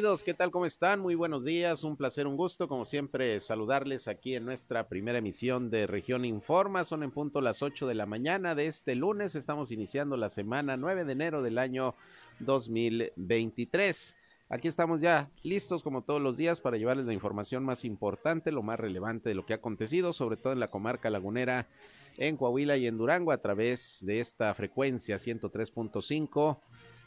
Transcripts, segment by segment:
Bienvenidos, ¿qué tal? ¿Cómo están? Muy buenos días, un placer, un gusto, como siempre, saludarles aquí en nuestra primera emisión de Región Informa. Son en punto las 8 de la mañana de este lunes, estamos iniciando la semana 9 de enero del año 2023. Aquí estamos ya listos como todos los días para llevarles la información más importante, lo más relevante de lo que ha acontecido, sobre todo en la comarca lagunera, en Coahuila y en Durango a través de esta frecuencia 103.5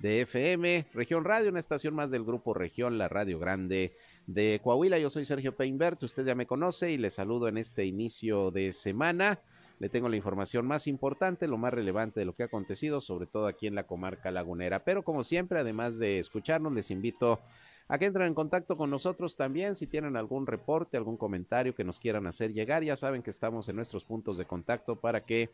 de FM, Región Radio, una estación más del grupo Región, la Radio Grande de Coahuila. Yo soy Sergio Peinbert, usted ya me conoce y le saludo en este inicio de semana. Le tengo la información más importante, lo más relevante de lo que ha acontecido, sobre todo aquí en la comarca lagunera. Pero como siempre, además de escucharnos, les invito a que entren en contacto con nosotros también si tienen algún reporte, algún comentario que nos quieran hacer llegar. Ya saben que estamos en nuestros puntos de contacto para que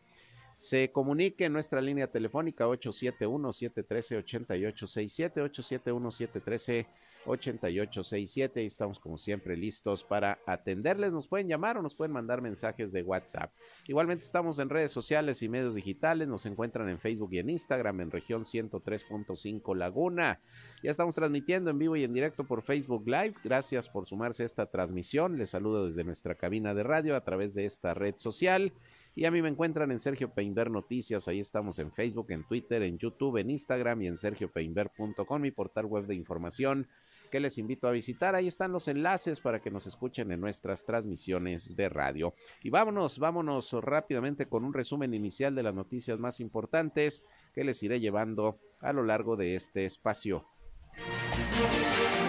se comunique en nuestra línea telefónica 871-713-8867, 871-713-8867 y estamos como siempre listos para atenderles. Nos pueden llamar o nos pueden mandar mensajes de WhatsApp. Igualmente estamos en redes sociales y medios digitales, nos encuentran en Facebook y en Instagram en región 103.5 Laguna. Ya estamos transmitiendo en vivo y en directo por Facebook Live. Gracias por sumarse a esta transmisión. Les saludo desde nuestra cabina de radio a través de esta red social. Y a mí me encuentran en Sergio Peinber Noticias, ahí estamos en Facebook, en Twitter, en YouTube, en Instagram y en sergiopeinber.com, mi portal web de información que les invito a visitar. Ahí están los enlaces para que nos escuchen en nuestras transmisiones de radio. Y vámonos, vámonos rápidamente con un resumen inicial de las noticias más importantes que les iré llevando a lo largo de este espacio.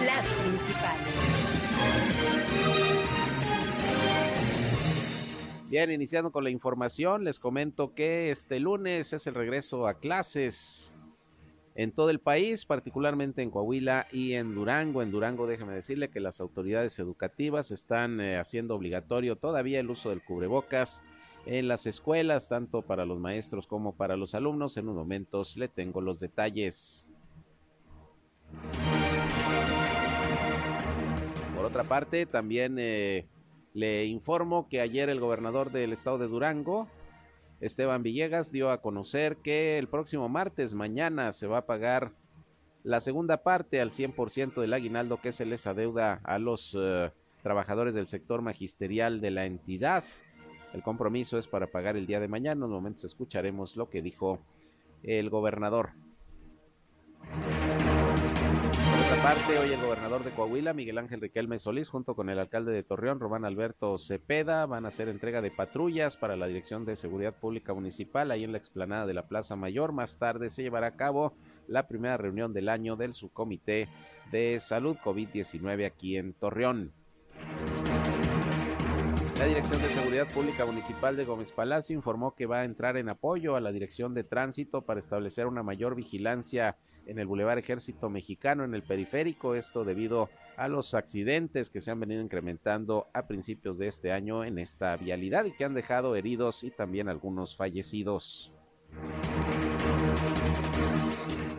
Las principales. Bien, iniciando con la información, les comento que este lunes es el regreso a clases en todo el país, particularmente en Coahuila y en Durango. En Durango, déjeme decirle que las autoridades educativas están eh, haciendo obligatorio todavía el uso del cubrebocas en las escuelas, tanto para los maestros como para los alumnos. En unos momentos le tengo los detalles. Por otra parte, también eh, le informo que ayer el gobernador del estado de Durango, Esteban Villegas, dio a conocer que el próximo martes, mañana, se va a pagar la segunda parte al 100% del aguinaldo que se les adeuda a los eh, trabajadores del sector magisterial de la entidad. El compromiso es para pagar el día de mañana. En un momento escucharemos lo que dijo el gobernador parte, hoy el gobernador de Coahuila, Miguel Ángel Riquelme Solís, junto con el alcalde de Torreón, Román Alberto Cepeda, van a hacer entrega de patrullas para la Dirección de Seguridad Pública Municipal ahí en la explanada de la Plaza Mayor. Más tarde se llevará a cabo la primera reunión del año del Subcomité de Salud COVID-19 aquí en Torreón. La Dirección de Seguridad Pública Municipal de Gómez Palacio informó que va a entrar en apoyo a la Dirección de Tránsito para establecer una mayor vigilancia en el Boulevard Ejército Mexicano en el periférico, esto debido a los accidentes que se han venido incrementando a principios de este año en esta vialidad y que han dejado heridos y también algunos fallecidos.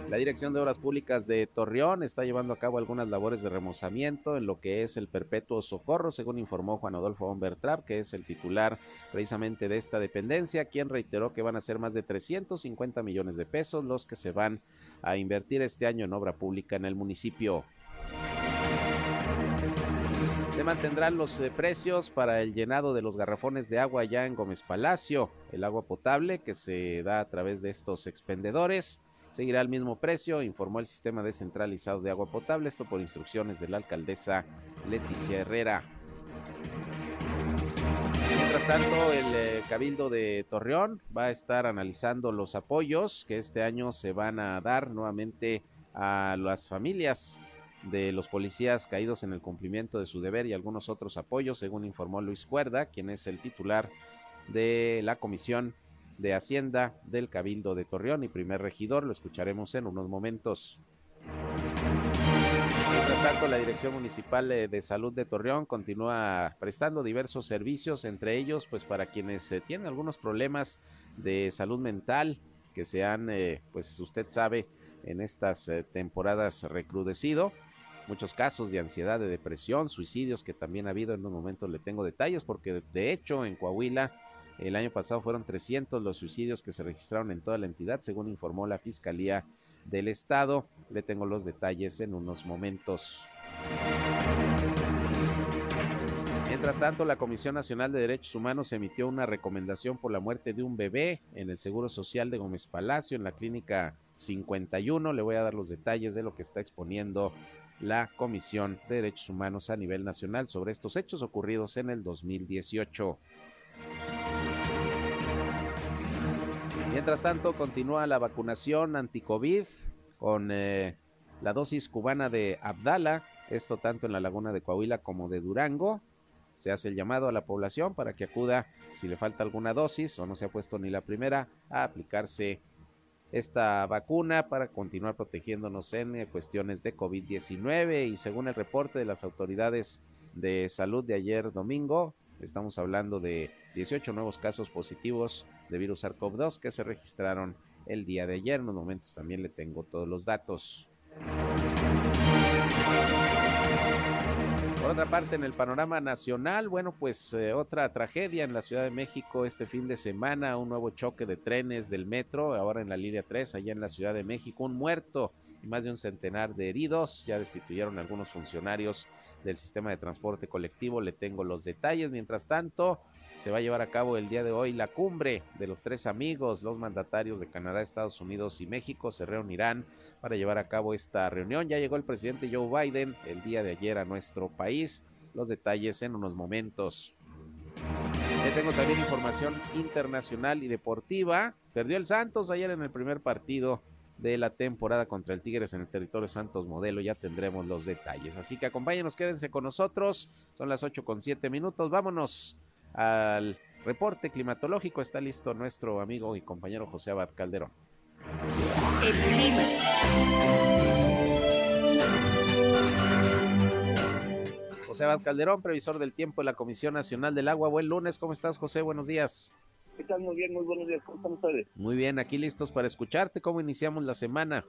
La Dirección de Obras Públicas de Torreón está llevando a cabo algunas labores de remozamiento en lo que es el perpetuo socorro, según informó Juan Adolfo Bombertrap, que es el titular precisamente de esta dependencia, quien reiteró que van a ser más de 350 millones de pesos los que se van a invertir este año en obra pública en el municipio. Se mantendrán los eh, precios para el llenado de los garrafones de agua ya en Gómez Palacio, el agua potable que se da a través de estos expendedores seguirá al mismo precio, informó el sistema descentralizado de agua potable, esto por instrucciones de la alcaldesa Leticia Herrera. Mientras tanto, el eh, Cabildo de Torreón va a estar analizando los apoyos que este año se van a dar nuevamente a las familias de los policías caídos en el cumplimiento de su deber y algunos otros apoyos, según informó Luis Cuerda, quien es el titular de la Comisión de Hacienda del Cabildo de Torreón y primer regidor. Lo escucharemos en unos momentos. Mientras tanto, la Dirección Municipal de Salud de Torreón continúa prestando diversos servicios, entre ellos, pues para quienes eh, tienen algunos problemas de salud mental que se han, eh, pues usted sabe, en estas eh, temporadas recrudecido. Muchos casos de ansiedad, de depresión, suicidios que también ha habido. En un momento le tengo detalles porque de hecho en Coahuila el año pasado fueron 300 los suicidios que se registraron en toda la entidad, según informó la Fiscalía del Estado. Le tengo los detalles en unos momentos. Mientras tanto, la Comisión Nacional de Derechos Humanos emitió una recomendación por la muerte de un bebé en el Seguro Social de Gómez Palacio, en la clínica 51. Le voy a dar los detalles de lo que está exponiendo la Comisión de Derechos Humanos a nivel nacional sobre estos hechos ocurridos en el 2018. Mientras tanto, continúa la vacunación anti-COVID con eh, la dosis cubana de Abdala, esto tanto en la laguna de Coahuila como de Durango. Se hace el llamado a la población para que acuda, si le falta alguna dosis o no se ha puesto ni la primera, a aplicarse esta vacuna para continuar protegiéndonos en eh, cuestiones de COVID-19 y según el reporte de las autoridades de salud de ayer domingo, estamos hablando de 18 nuevos casos positivos de virus SARS-CoV-2 que se registraron el día de ayer. En unos momentos también le tengo todos los datos. Por otra parte, en el panorama nacional, bueno, pues eh, otra tragedia en la Ciudad de México este fin de semana, un nuevo choque de trenes del metro, ahora en la línea 3, allá en la Ciudad de México, un muerto y más de un centenar de heridos. Ya destituyeron algunos funcionarios del sistema de transporte colectivo, le tengo los detalles. Mientras tanto, se va a llevar a cabo el día de hoy la cumbre de los tres amigos, los mandatarios de Canadá, Estados Unidos y México se reunirán para llevar a cabo esta reunión. Ya llegó el presidente Joe Biden el día de ayer a nuestro país. Los detalles en unos momentos. Le tengo también información internacional y deportiva. Perdió el Santos ayer en el primer partido de la temporada contra el Tigres en el territorio Santos Modelo. Ya tendremos los detalles. Así que acompáñenos, quédense con nosotros. Son las 8 con 7 minutos. Vámonos al reporte climatológico. Está listo nuestro amigo y compañero José Abad Calderón. El clima. José Abad Calderón, previsor del tiempo de la Comisión Nacional del Agua. Buen lunes, ¿cómo estás, José? Buenos días. ¿Qué tal? Muy bien, muy buenos días. ¿Cómo están ustedes? Muy bien, aquí listos para escucharte. ¿Cómo iniciamos la semana?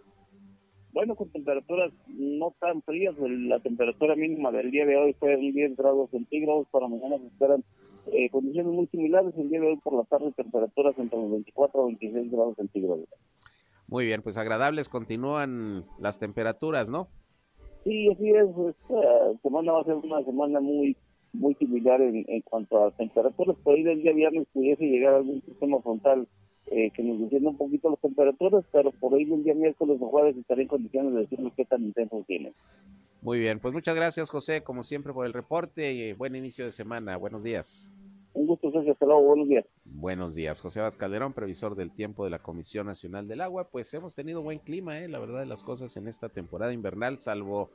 Bueno, con temperaturas no tan frías. La temperatura mínima del día de hoy fue de 10 grados centígrados. Para mañana se esperan eh, condiciones muy similares. El día de hoy por la tarde temperaturas entre los 24 a 26 grados centígrados. Muy bien, pues agradables continúan las temperaturas, ¿no? Sí, así es. Esta semana va a ser una semana muy muy similar en, cuanto a temperaturas. Por ahí del día viernes pudiese llegar algún sistema frontal eh, que nos descienda un poquito las temperaturas, pero por ahí del día miércoles o jueves estaré en condiciones de decirles qué tan intenso tiene. Muy bien, pues muchas gracias José, como siempre, por el reporte y buen inicio de semana. Buenos días. Un gusto, Sergio. Hasta luego. Buenos días. Buenos días. José Abad Calderón, previsor del tiempo de la Comisión Nacional del Agua. Pues hemos tenido buen clima, ¿eh? la verdad de las cosas en esta temporada invernal, salvo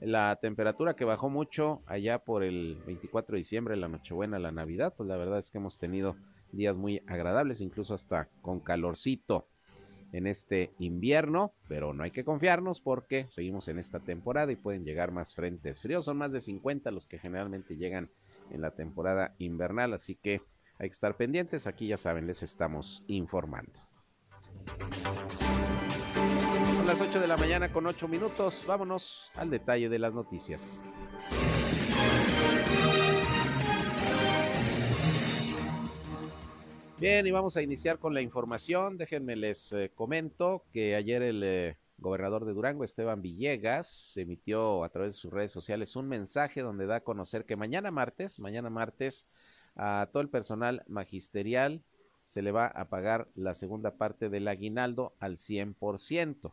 la temperatura que bajó mucho allá por el 24 de diciembre, la Nochebuena, la Navidad. Pues la verdad es que hemos tenido días muy agradables, incluso hasta con calorcito en este invierno, pero no hay que confiarnos porque seguimos en esta temporada y pueden llegar más frentes fríos. Son más de 50 los que generalmente llegan en la temporada invernal, así que hay que estar pendientes. Aquí ya saben, les estamos informando. Son las 8 de la mañana con 8 minutos. Vámonos al detalle de las noticias. Bien, y vamos a iniciar con la información. Déjenme les eh, comento que ayer el eh, gobernador de Durango, Esteban Villegas, emitió a través de sus redes sociales un mensaje donde da a conocer que mañana martes, mañana martes, a todo el personal magisterial se le va a pagar la segunda parte del aguinaldo al 100%.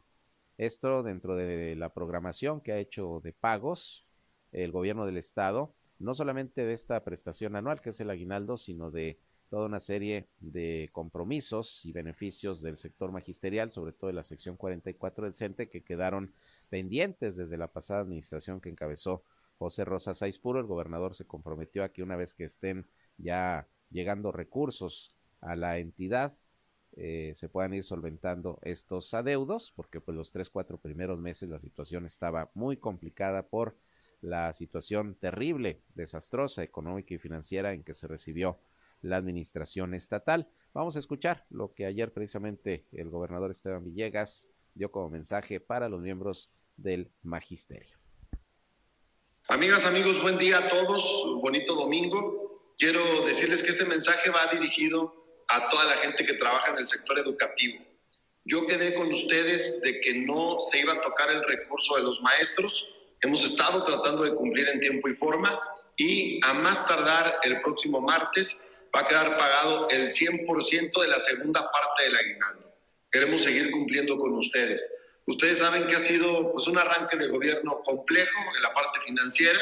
Esto dentro de la programación que ha hecho de pagos el gobierno del estado, no solamente de esta prestación anual que es el aguinaldo, sino de toda una serie de compromisos y beneficios del sector magisterial, sobre todo de la sección 44 del CENTE, que quedaron pendientes desde la pasada administración que encabezó José Rosa Puro. El gobernador se comprometió a que una vez que estén ya llegando recursos a la entidad, eh, se puedan ir solventando estos adeudos, porque pues los tres, cuatro primeros meses la situación estaba muy complicada por la situación terrible, desastrosa, económica y financiera en que se recibió la administración estatal. Vamos a escuchar lo que ayer precisamente el gobernador Esteban Villegas dio como mensaje para los miembros del magisterio. Amigas, amigos, buen día a todos, bonito domingo. Quiero decirles que este mensaje va dirigido a toda la gente que trabaja en el sector educativo. Yo quedé con ustedes de que no se iba a tocar el recurso de los maestros. Hemos estado tratando de cumplir en tiempo y forma y a más tardar el próximo martes va a quedar pagado el 100% de la segunda parte del aguinaldo. Queremos seguir cumpliendo con ustedes. Ustedes saben que ha sido pues, un arranque de gobierno complejo en la parte financiera.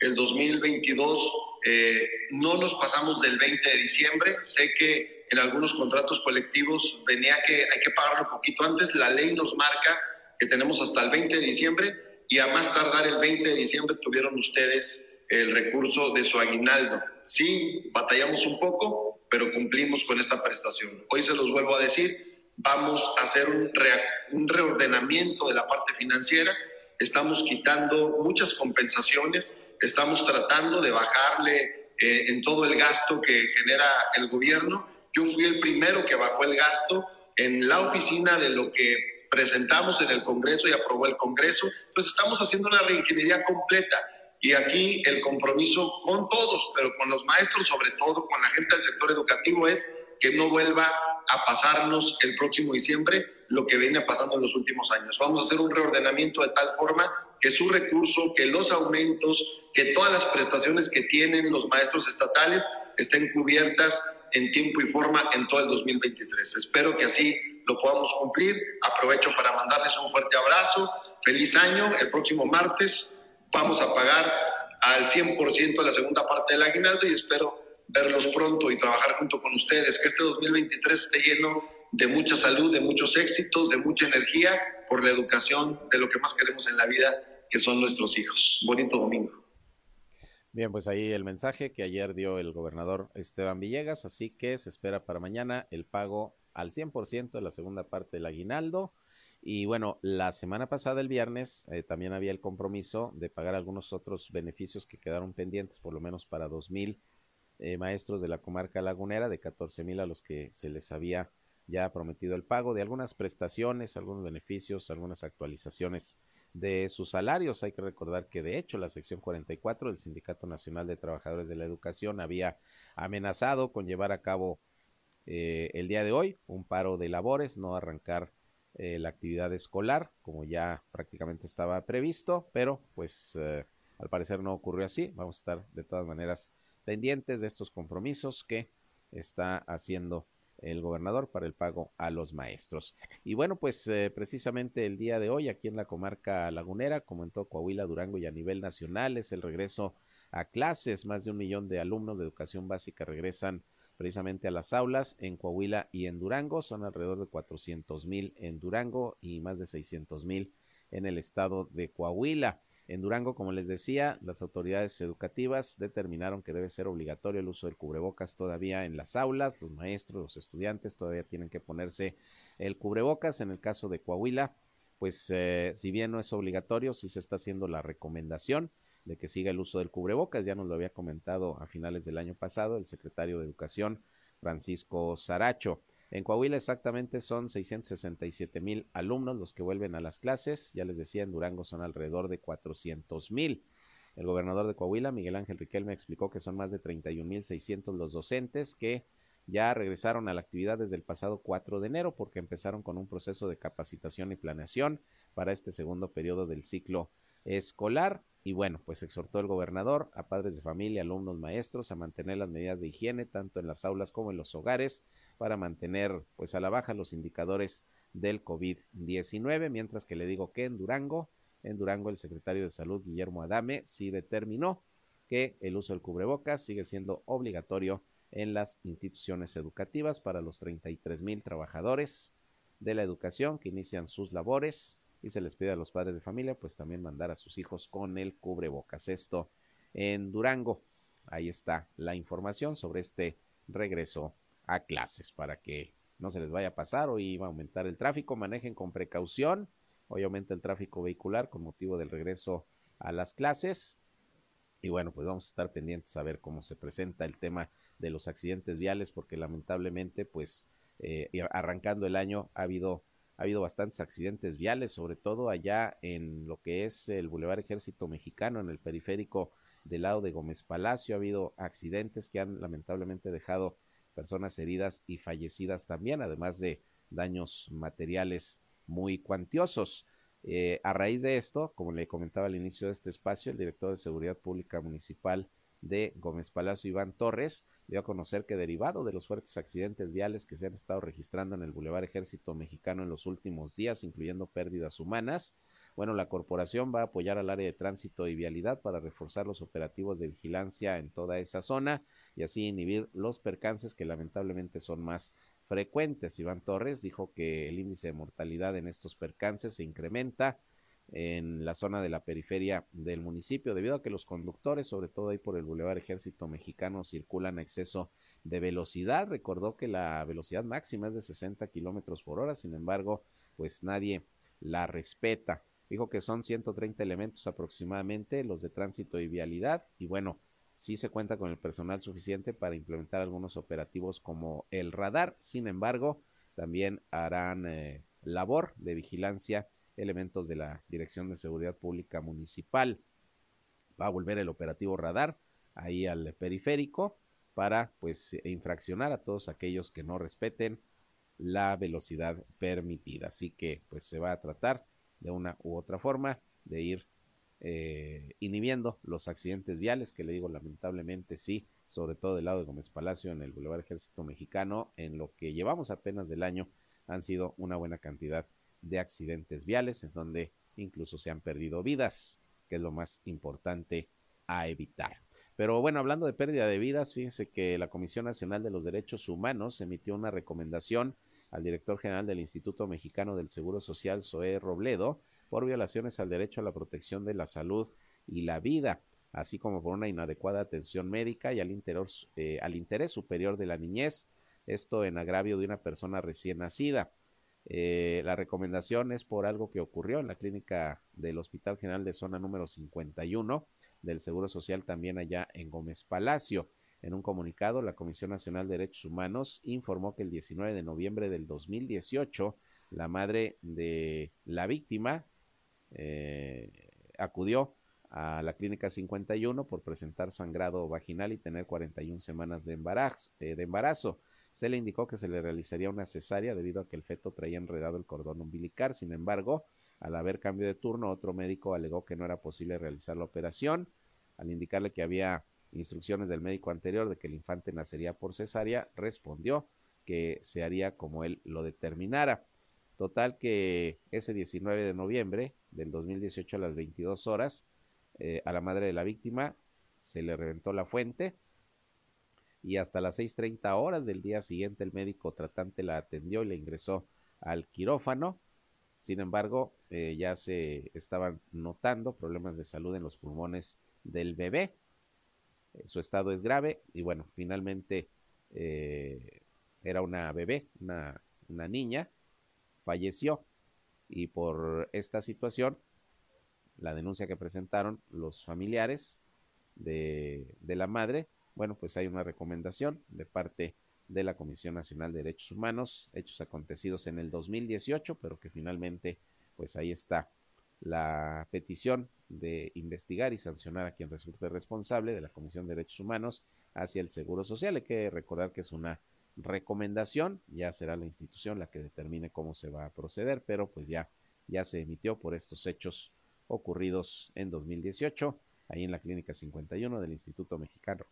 El 2022 eh, no nos pasamos del 20 de diciembre. Sé que en algunos contratos colectivos venía que hay que pagarlo poquito antes. La ley nos marca que tenemos hasta el 20 de diciembre y a más tardar el 20 de diciembre tuvieron ustedes el recurso de su aguinaldo. Sí, batallamos un poco, pero cumplimos con esta prestación. Hoy se los vuelvo a decir, vamos a hacer un, reordenamiento de la parte financiera, estamos quitando muchas compensaciones, estamos tratando de bajarle eh, en todo el gasto que genera el gobierno. Yo fui el primero que bajó el gasto en la oficina de lo que presentamos en el Congreso y aprobó el Congreso, pues estamos haciendo una reingeniería completa y aquí el compromiso con todos, pero con los maestros, sobre todo con la gente del sector educativo, es que no vuelva a pasarnos el próximo diciembre lo que viene pasando en los últimos años. Vamos a hacer un reordenamiento de tal forma que su recurso, que los aumentos, que todas las prestaciones que tienen los maestros estatales estén cubiertas en tiempo y forma en todo el 2023. Espero que así lo podamos cumplir. Aprovecho para mandarles un fuerte abrazo. Feliz año. El próximo martes vamos a pagar al 100% la segunda parte del aguinaldo y espero verlos pronto y trabajar junto con ustedes, que este 2023 esté lleno de mucha salud, de muchos éxitos, de mucha energía por la educación, de lo que más queremos en la vida, que son nuestros hijos. Bonito domingo. Bien, pues ahí el mensaje que ayer dio el gobernador Esteban Villegas, así que se espera para mañana el pago al 100% de la segunda parte del aguinaldo y bueno, la semana pasada, el viernes, eh, también había el compromiso de pagar algunos otros beneficios que quedaron pendientes, por lo menos para dos mil eh, maestros de la comarca lagunera, de catorce mil a los que se les había ya prometido el pago de algunas prestaciones, algunos beneficios, algunas actualizaciones de sus salarios. Hay que recordar que de hecho la sección 44 del Sindicato Nacional de Trabajadores de la Educación había amenazado con llevar a cabo eh, el día de hoy un paro de labores, no arrancar eh, la actividad escolar, como ya prácticamente estaba previsto, pero pues eh, al parecer no ocurrió así. Vamos a estar de todas maneras pendientes de estos compromisos que está haciendo el gobernador para el pago a los maestros. Y bueno, pues eh, precisamente el día de hoy aquí en la comarca lagunera, como en todo Coahuila, Durango y a nivel nacional, es el regreso a clases. Más de un millón de alumnos de educación básica regresan precisamente a las aulas en Coahuila y en Durango. Son alrededor de 400 mil en Durango y más de 600 mil en el estado de Coahuila. En Durango, como les decía, las autoridades educativas determinaron que debe ser obligatorio el uso del cubrebocas todavía en las aulas. Los maestros, los estudiantes todavía tienen que ponerse el cubrebocas. En el caso de Coahuila, pues eh, si bien no es obligatorio, sí se está haciendo la recomendación de que siga el uso del cubrebocas. Ya nos lo había comentado a finales del año pasado el secretario de Educación, Francisco Saracho. En Coahuila exactamente son 667 mil alumnos los que vuelven a las clases. Ya les decía, en Durango son alrededor de 400 mil. El gobernador de Coahuila, Miguel Ángel Riquelme, explicó que son más de 31 mil 600 los docentes que ya regresaron a la actividad desde el pasado 4 de enero porque empezaron con un proceso de capacitación y planeación para este segundo periodo del ciclo escolar. Y bueno, pues exhortó el gobernador a padres de familia, alumnos, maestros a mantener las medidas de higiene tanto en las aulas como en los hogares para mantener pues a la baja los indicadores del COVID-19, mientras que le digo que en Durango, en Durango el secretario de Salud Guillermo Adame sí determinó que el uso del cubrebocas sigue siendo obligatorio en las instituciones educativas para los 33 mil trabajadores de la educación que inician sus labores y se les pide a los padres de familia pues también mandar a sus hijos con el cubrebocas. Esto en Durango. Ahí está la información sobre este regreso a clases para que no se les vaya a pasar. Hoy va a aumentar el tráfico, manejen con precaución. Hoy aumenta el tráfico vehicular con motivo del regreso a las clases. Y bueno, pues vamos a estar pendientes a ver cómo se presenta el tema de los accidentes viales, porque lamentablemente, pues eh, arrancando el año ha habido ha habido bastantes accidentes viales, sobre todo allá en lo que es el Boulevard Ejército Mexicano, en el periférico del lado de Gómez Palacio. Ha habido accidentes que han lamentablemente dejado personas heridas y fallecidas también, además de daños materiales muy cuantiosos. Eh, a raíz de esto, como le comentaba al inicio de este espacio, el director de Seguridad Pública Municipal de Gómez Palacio, Iván Torres, dio a conocer que derivado de los fuertes accidentes viales que se han estado registrando en el Boulevard Ejército Mexicano en los últimos días, incluyendo pérdidas humanas, bueno, la corporación va a apoyar al área de tránsito y vialidad para reforzar los operativos de vigilancia en toda esa zona y así inhibir los percances que lamentablemente son más frecuentes. Iván Torres dijo que el índice de mortalidad en estos percances se incrementa en la zona de la periferia del municipio, debido a que los conductores, sobre todo ahí por el Boulevard Ejército Mexicano, circulan a exceso de velocidad. Recordó que la velocidad máxima es de 60 kilómetros por hora, sin embargo, pues nadie la respeta. Dijo que son 130 elementos aproximadamente, los de tránsito y vialidad, y bueno, sí se cuenta con el personal suficiente para implementar algunos operativos como el radar. Sin embargo, también harán eh, labor de vigilancia elementos de la Dirección de Seguridad Pública Municipal. Va a volver el operativo radar ahí al periférico para pues infraccionar a todos aquellos que no respeten la velocidad permitida. Así que pues se va a tratar de una u otra forma de ir eh, inhibiendo los accidentes viales, que le digo lamentablemente sí, sobre todo del lado de Gómez Palacio en el Boulevard Ejército Mexicano, en lo que llevamos apenas del año han sido una buena cantidad de accidentes viales, en donde incluso se han perdido vidas, que es lo más importante a evitar. Pero bueno, hablando de pérdida de vidas, fíjense que la Comisión Nacional de los Derechos Humanos emitió una recomendación al director general del Instituto Mexicano del Seguro Social, Zoé Robledo, por violaciones al derecho a la protección de la salud y la vida, así como por una inadecuada atención médica y al, eh, al interés superior de la niñez, esto en agravio de una persona recién nacida. Eh, la recomendación es por algo que ocurrió en la clínica del Hospital General de Zona número 51 del Seguro Social también allá en Gómez Palacio. En un comunicado, la Comisión Nacional de Derechos Humanos informó que el 19 de noviembre del 2018, la madre de la víctima eh, acudió a la clínica 51 por presentar sangrado vaginal y tener 41 semanas de embarazo. Eh, de embarazo. Se le indicó que se le realizaría una cesárea debido a que el feto traía enredado el cordón umbilical. Sin embargo, al haber cambio de turno, otro médico alegó que no era posible realizar la operación. Al indicarle que había instrucciones del médico anterior de que el infante nacería por cesárea, respondió que se haría como él lo determinara. Total que ese 19 de noviembre del 2018 a las 22 horas, eh, a la madre de la víctima se le reventó la fuente, y hasta las 6.30 horas del día siguiente el médico tratante la atendió y le ingresó al quirófano. Sin embargo, eh, ya se estaban notando problemas de salud en los pulmones del bebé. Su estado es grave y bueno, finalmente eh, era una bebé, una, una niña, falleció y por esta situación, la denuncia que presentaron los familiares de, de la madre bueno, pues hay una recomendación de parte de la Comisión Nacional de Derechos Humanos, hechos acontecidos en el 2018, pero que finalmente, pues ahí está la petición de investigar y sancionar a quien resulte responsable de la Comisión de Derechos Humanos hacia el Seguro Social. Hay que recordar que es una recomendación, ya será la institución la que determine cómo se va a proceder, pero pues ya, ya se emitió por estos hechos ocurridos en 2018, ahí en la Clínica 51 del Instituto Mexicano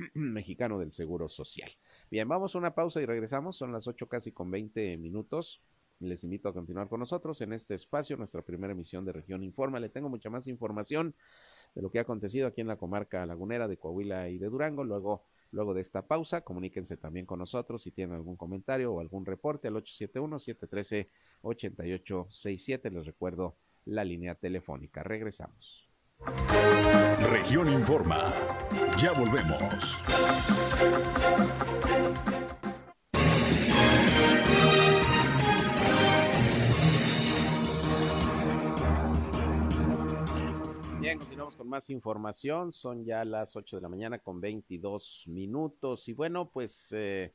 mexicano del Seguro Social. Bien, vamos a una pausa y regresamos. Son las 8 casi con 20 minutos. Les invito a continuar con nosotros en este espacio, nuestra primera emisión de Región Informa. Le tengo mucha más información de lo que ha acontecido aquí en la comarca lagunera de Coahuila y de Durango. Luego, luego de esta pausa, comuníquense también con nosotros si tienen algún comentario o algún reporte al 871-713-8867. Les recuerdo la línea telefónica. Regresamos. Región Informa. Ya volvemos. Bien, continuamos con más información. Son ya las 8 de la mañana con 22 minutos. Y bueno, pues eh,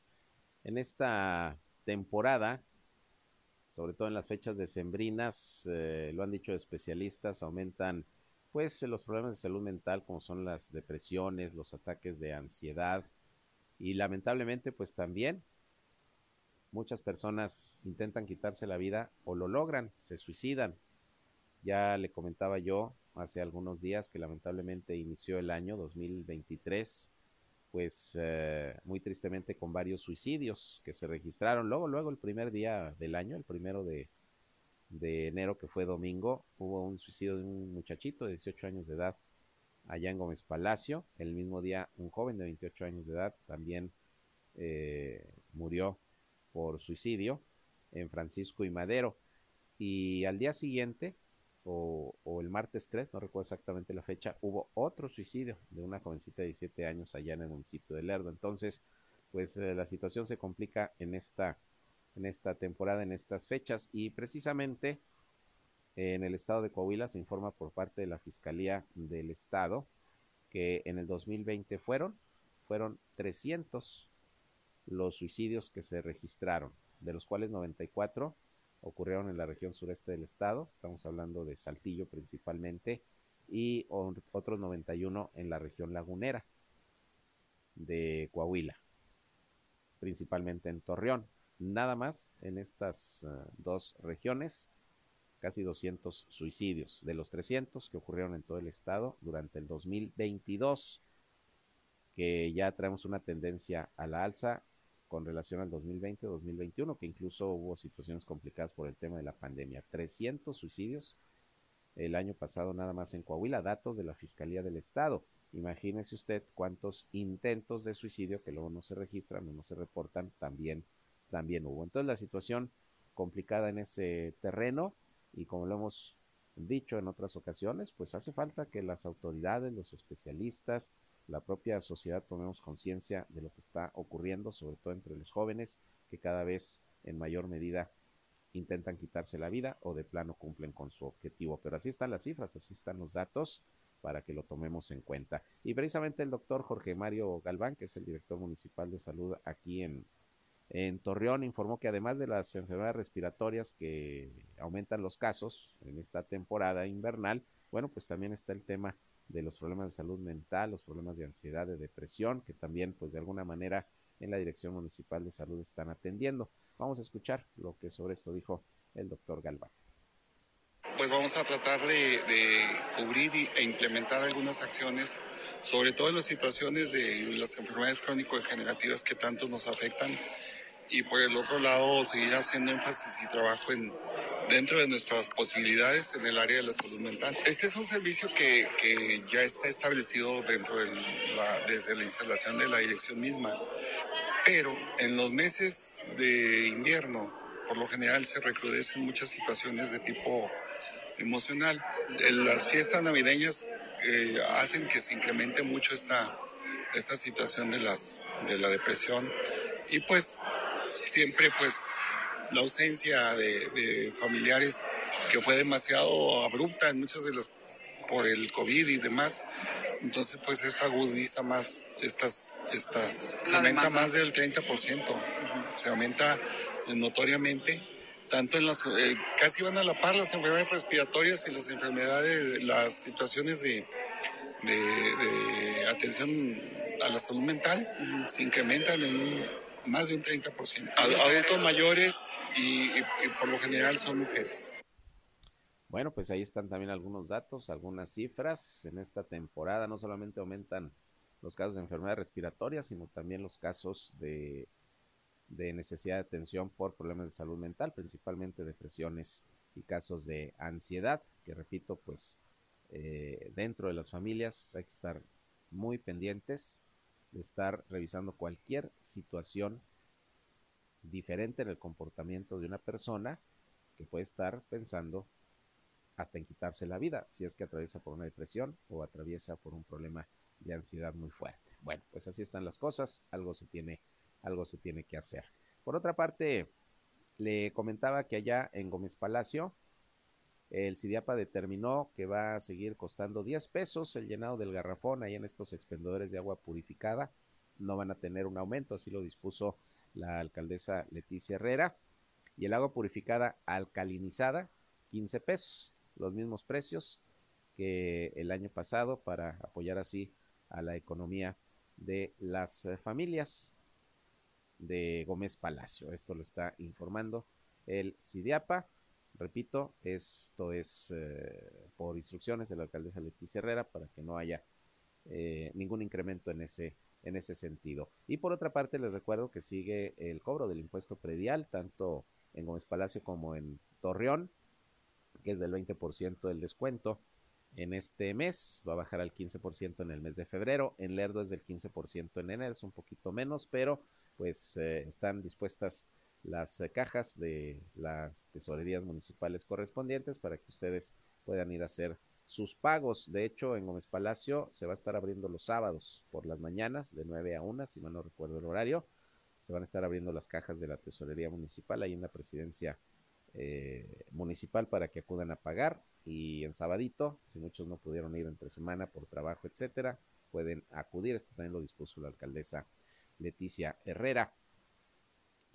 en esta temporada, sobre todo en las fechas decembrinas, eh, lo han dicho especialistas, aumentan pues los problemas de salud mental como son las depresiones, los ataques de ansiedad, Y lamentablemente, pues también muchas personas intentan quitarse la vida o lo logran, se suicidan. Ya le comentaba yo hace algunos días que lamentablemente inició el año 2023, pues eh, muy tristemente con varios suicidios que se registraron. Luego, luego el primer día del año, el primero de, de enero que fue domingo, hubo un suicidio de un muchachito de 18 años de edad allá en Gómez Palacio. El mismo día un joven de 28 años de edad también eh, murió por suicidio en Francisco y Madero. Y al día siguiente, o, el martes 3, no recuerdo exactamente la fecha, hubo otro suicidio de una jovencita de 17 años allá en el municipio de Lerdo. Entonces, pues eh, la situación se complica en esta, en esta temporada, en estas fechas. Y precisamente en el estado de Coahuila se informa por parte de la Fiscalía del Estado que en el 2020 fueron, fueron 300 los suicidios que se registraron, de los cuales 94 ocurrieron en la región sureste del estado, estamos hablando de Saltillo principalmente, y otros 91 en la región lagunera de Coahuila, principalmente en Torreón. Nada más en estas eh, dos regiones, casi 200 suicidios, de los 300 que ocurrieron en todo el estado durante el 2022, que ya traemos una tendencia a la alza con relación al 2020-2021, que incluso hubo situaciones complicadas por el tema de la pandemia. 300 suicidios el año pasado nada más en Coahuila, datos de la Fiscalía del Estado. Imagínese usted cuántos intentos de suicidio que luego no se registran o no se reportan también, también hubo. Entonces la situación complicada en ese terreno y como lo hemos dicho en otras ocasiones, pues hace falta que las autoridades, los especialistas, la propia sociedad tomemos conciencia de lo que está ocurriendo, sobre todo entre los jóvenes, que cada vez en mayor medida intentan quitarse la vida o de plano cumplen con su objetivo. Pero así están las cifras, así están los datos para que lo tomemos en cuenta. Y precisamente el doctor Jorge Mario Galván, que es el director municipal de salud aquí en, en Torreón, informó que además de las enfermedades respiratorias que aumentan los casos en esta temporada invernal, bueno, pues también está el tema de los problemas de salud mental, los problemas de ansiedad, de depresión, que también pues de alguna manera en la Dirección Municipal de Salud están atendiendo. Vamos a escuchar lo que sobre esto dijo el doctor Galván. Pues vamos a tratar de, cubrir e implementar algunas acciones, sobre todo en las situaciones de las enfermedades crónico-degenerativas que tanto nos afectan y por el otro lado seguir haciendo énfasis y trabajo en dentro de nuestras posibilidades en el área de la salud mental. Este es un servicio que, que ya está establecido dentro de la, desde la instalación de la dirección misma, pero en los meses de invierno, por lo general se recrudecen muchas situaciones de tipo emocional. Las fiestas navideñas eh, hacen que se incremente mucho esta, esta situación de, las, de la depresión y pues siempre pues la ausencia de, familiares que fue demasiado abrupta en muchas de las por el COVID y demás. Entonces, pues esto agudiza más estas, estas, se aumenta más del 30%, se aumenta notoriamente, tanto en las, eh, casi van a la par las enfermedades respiratorias y las enfermedades, las situaciones de, de, atención a la salud mental, se incrementan en un más de un 30%. Adultos mayores y, por lo general son mujeres. Bueno, pues ahí están también algunos datos, algunas cifras. En esta temporada no solamente aumentan los casos de enfermedades respiratorias, sino también los casos de, de necesidad de atención por problemas de salud mental, principalmente depresiones y casos de ansiedad, que repito, pues eh, dentro de las familias hay que estar muy pendientes de estar revisando cualquier situación diferente en el comportamiento de una persona que puede estar pensando hasta en quitarse la vida, si es que atraviesa por una depresión o atraviesa por un problema de ansiedad muy fuerte. Bueno, pues así están las cosas, algo se tiene, algo se tiene que hacer. Por otra parte, le comentaba que allá en Gómez Palacio, el CIDIAPA determinó que va a seguir costando 10 pesos el llenado del garrafón ahí en estos expendedores de agua purificada. No van a tener un aumento, así lo dispuso la alcaldesa Leticia Herrera. Y el agua purificada alcalinizada, 15 pesos, los mismos precios que el año pasado para apoyar así a la economía de las eh, familias de Gómez Palacio. Esto lo está informando el CIDIAPA. Repito, esto es eh, por instrucciones de la alcaldesa Leticia Herrera para que no haya eh, ningún incremento en ese, en ese sentido. Y por otra parte, les recuerdo que sigue el cobro del impuesto predial, tanto en Gómez Palacio como en Torreón, que es del 20% del descuento en este mes, va a bajar al 15% en el mes de febrero, en Lerdo es del 15% en enero, es un poquito menos, pero pues eh, están dispuestas las eh, cajas de las tesorerías municipales correspondientes para que ustedes puedan ir a hacer sus pagos. De hecho, en Gómez Palacio se va a estar abriendo los sábados por las mañanas de 9 a 1, si mal no recuerdo el horario. Se van a estar abriendo las cajas de la tesorería municipal ahí en la presidencia eh, municipal para que acudan a pagar. Y en sabadito, si muchos no pudieron ir entre semana por trabajo, etcétera, pueden acudir. Esto también lo dispuso la alcaldesa Leticia Herrera.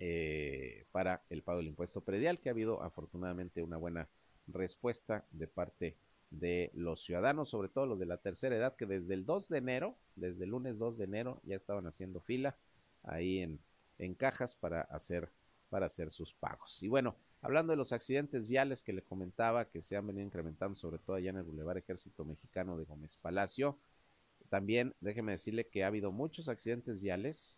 Eh, para el pago del impuesto predial, que ha habido afortunadamente una buena respuesta de parte de los ciudadanos, sobre todo los de la tercera edad, que desde el 2 de enero, desde el lunes 2 de enero, ya estaban haciendo fila ahí en, en cajas para hacer, para hacer sus pagos. Y bueno, hablando de los accidentes viales que le comentaba que se han venido incrementando, sobre todo allá en el Boulevard Ejército Mexicano de Gómez Palacio, también déjeme decirle que ha habido muchos accidentes viales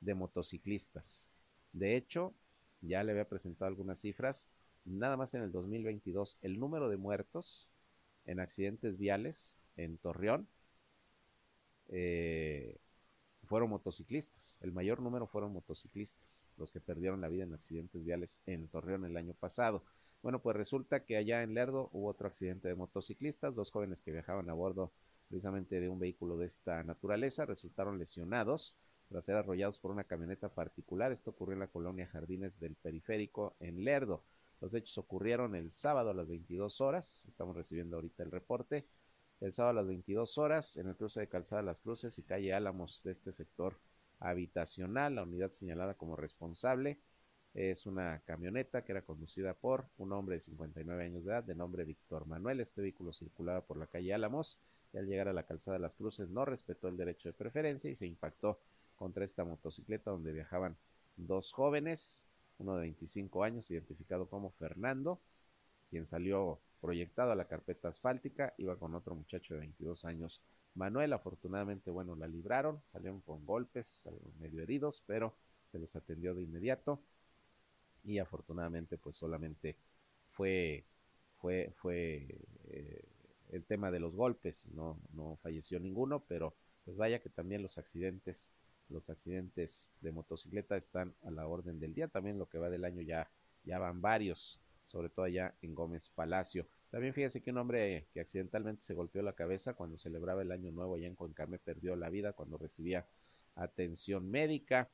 de motociclistas. De hecho, ya le había presentado algunas cifras. Nada más en el 2022, el número de muertos en accidentes viales en Torreón eh, fueron motociclistas. El mayor número fueron motociclistas, los que perdieron la vida en accidentes viales en Torreón el año pasado. Bueno, pues resulta que allá en Lerdo hubo otro accidente de motociclistas, dos jóvenes que viajaban a bordo precisamente de un vehículo de esta naturaleza resultaron lesionados tras ser arrollados por una camioneta particular. Esto ocurrió en la colonia Jardines del Periférico en Lerdo. Los hechos ocurrieron el sábado a las 22 horas. Estamos recibiendo ahorita el reporte. El sábado a las 22 horas en el cruce de Calzada Las Cruces y calle Álamos de este sector habitacional. La unidad señalada como responsable es una camioneta que era conducida por un hombre de 59 años de edad de nombre Víctor Manuel. Este vehículo circulaba por la calle Álamos y al llegar a la calzada de las cruces no respetó el derecho de preferencia y se impactó contra esta motocicleta donde viajaban dos jóvenes, uno de 25 años, identificado como Fernando, quien salió proyectado a la carpeta asfáltica, iba con otro muchacho de 22 años, Manuel. Afortunadamente, bueno, la libraron, salieron con golpes, medio heridos, pero se les atendió de inmediato y afortunadamente, pues solamente fue, fue, fue eh, el tema de los golpes, no, no falleció ninguno, pero pues vaya que también los accidentes los accidentes de motocicleta están a la orden del día. También lo que va del año ya, ya van varios, sobre todo allá en Gómez Palacio. También fíjese que un hombre que accidentalmente se golpeó la cabeza cuando celebraba el año nuevo allá en Concame perdió la vida cuando recibía atención médica.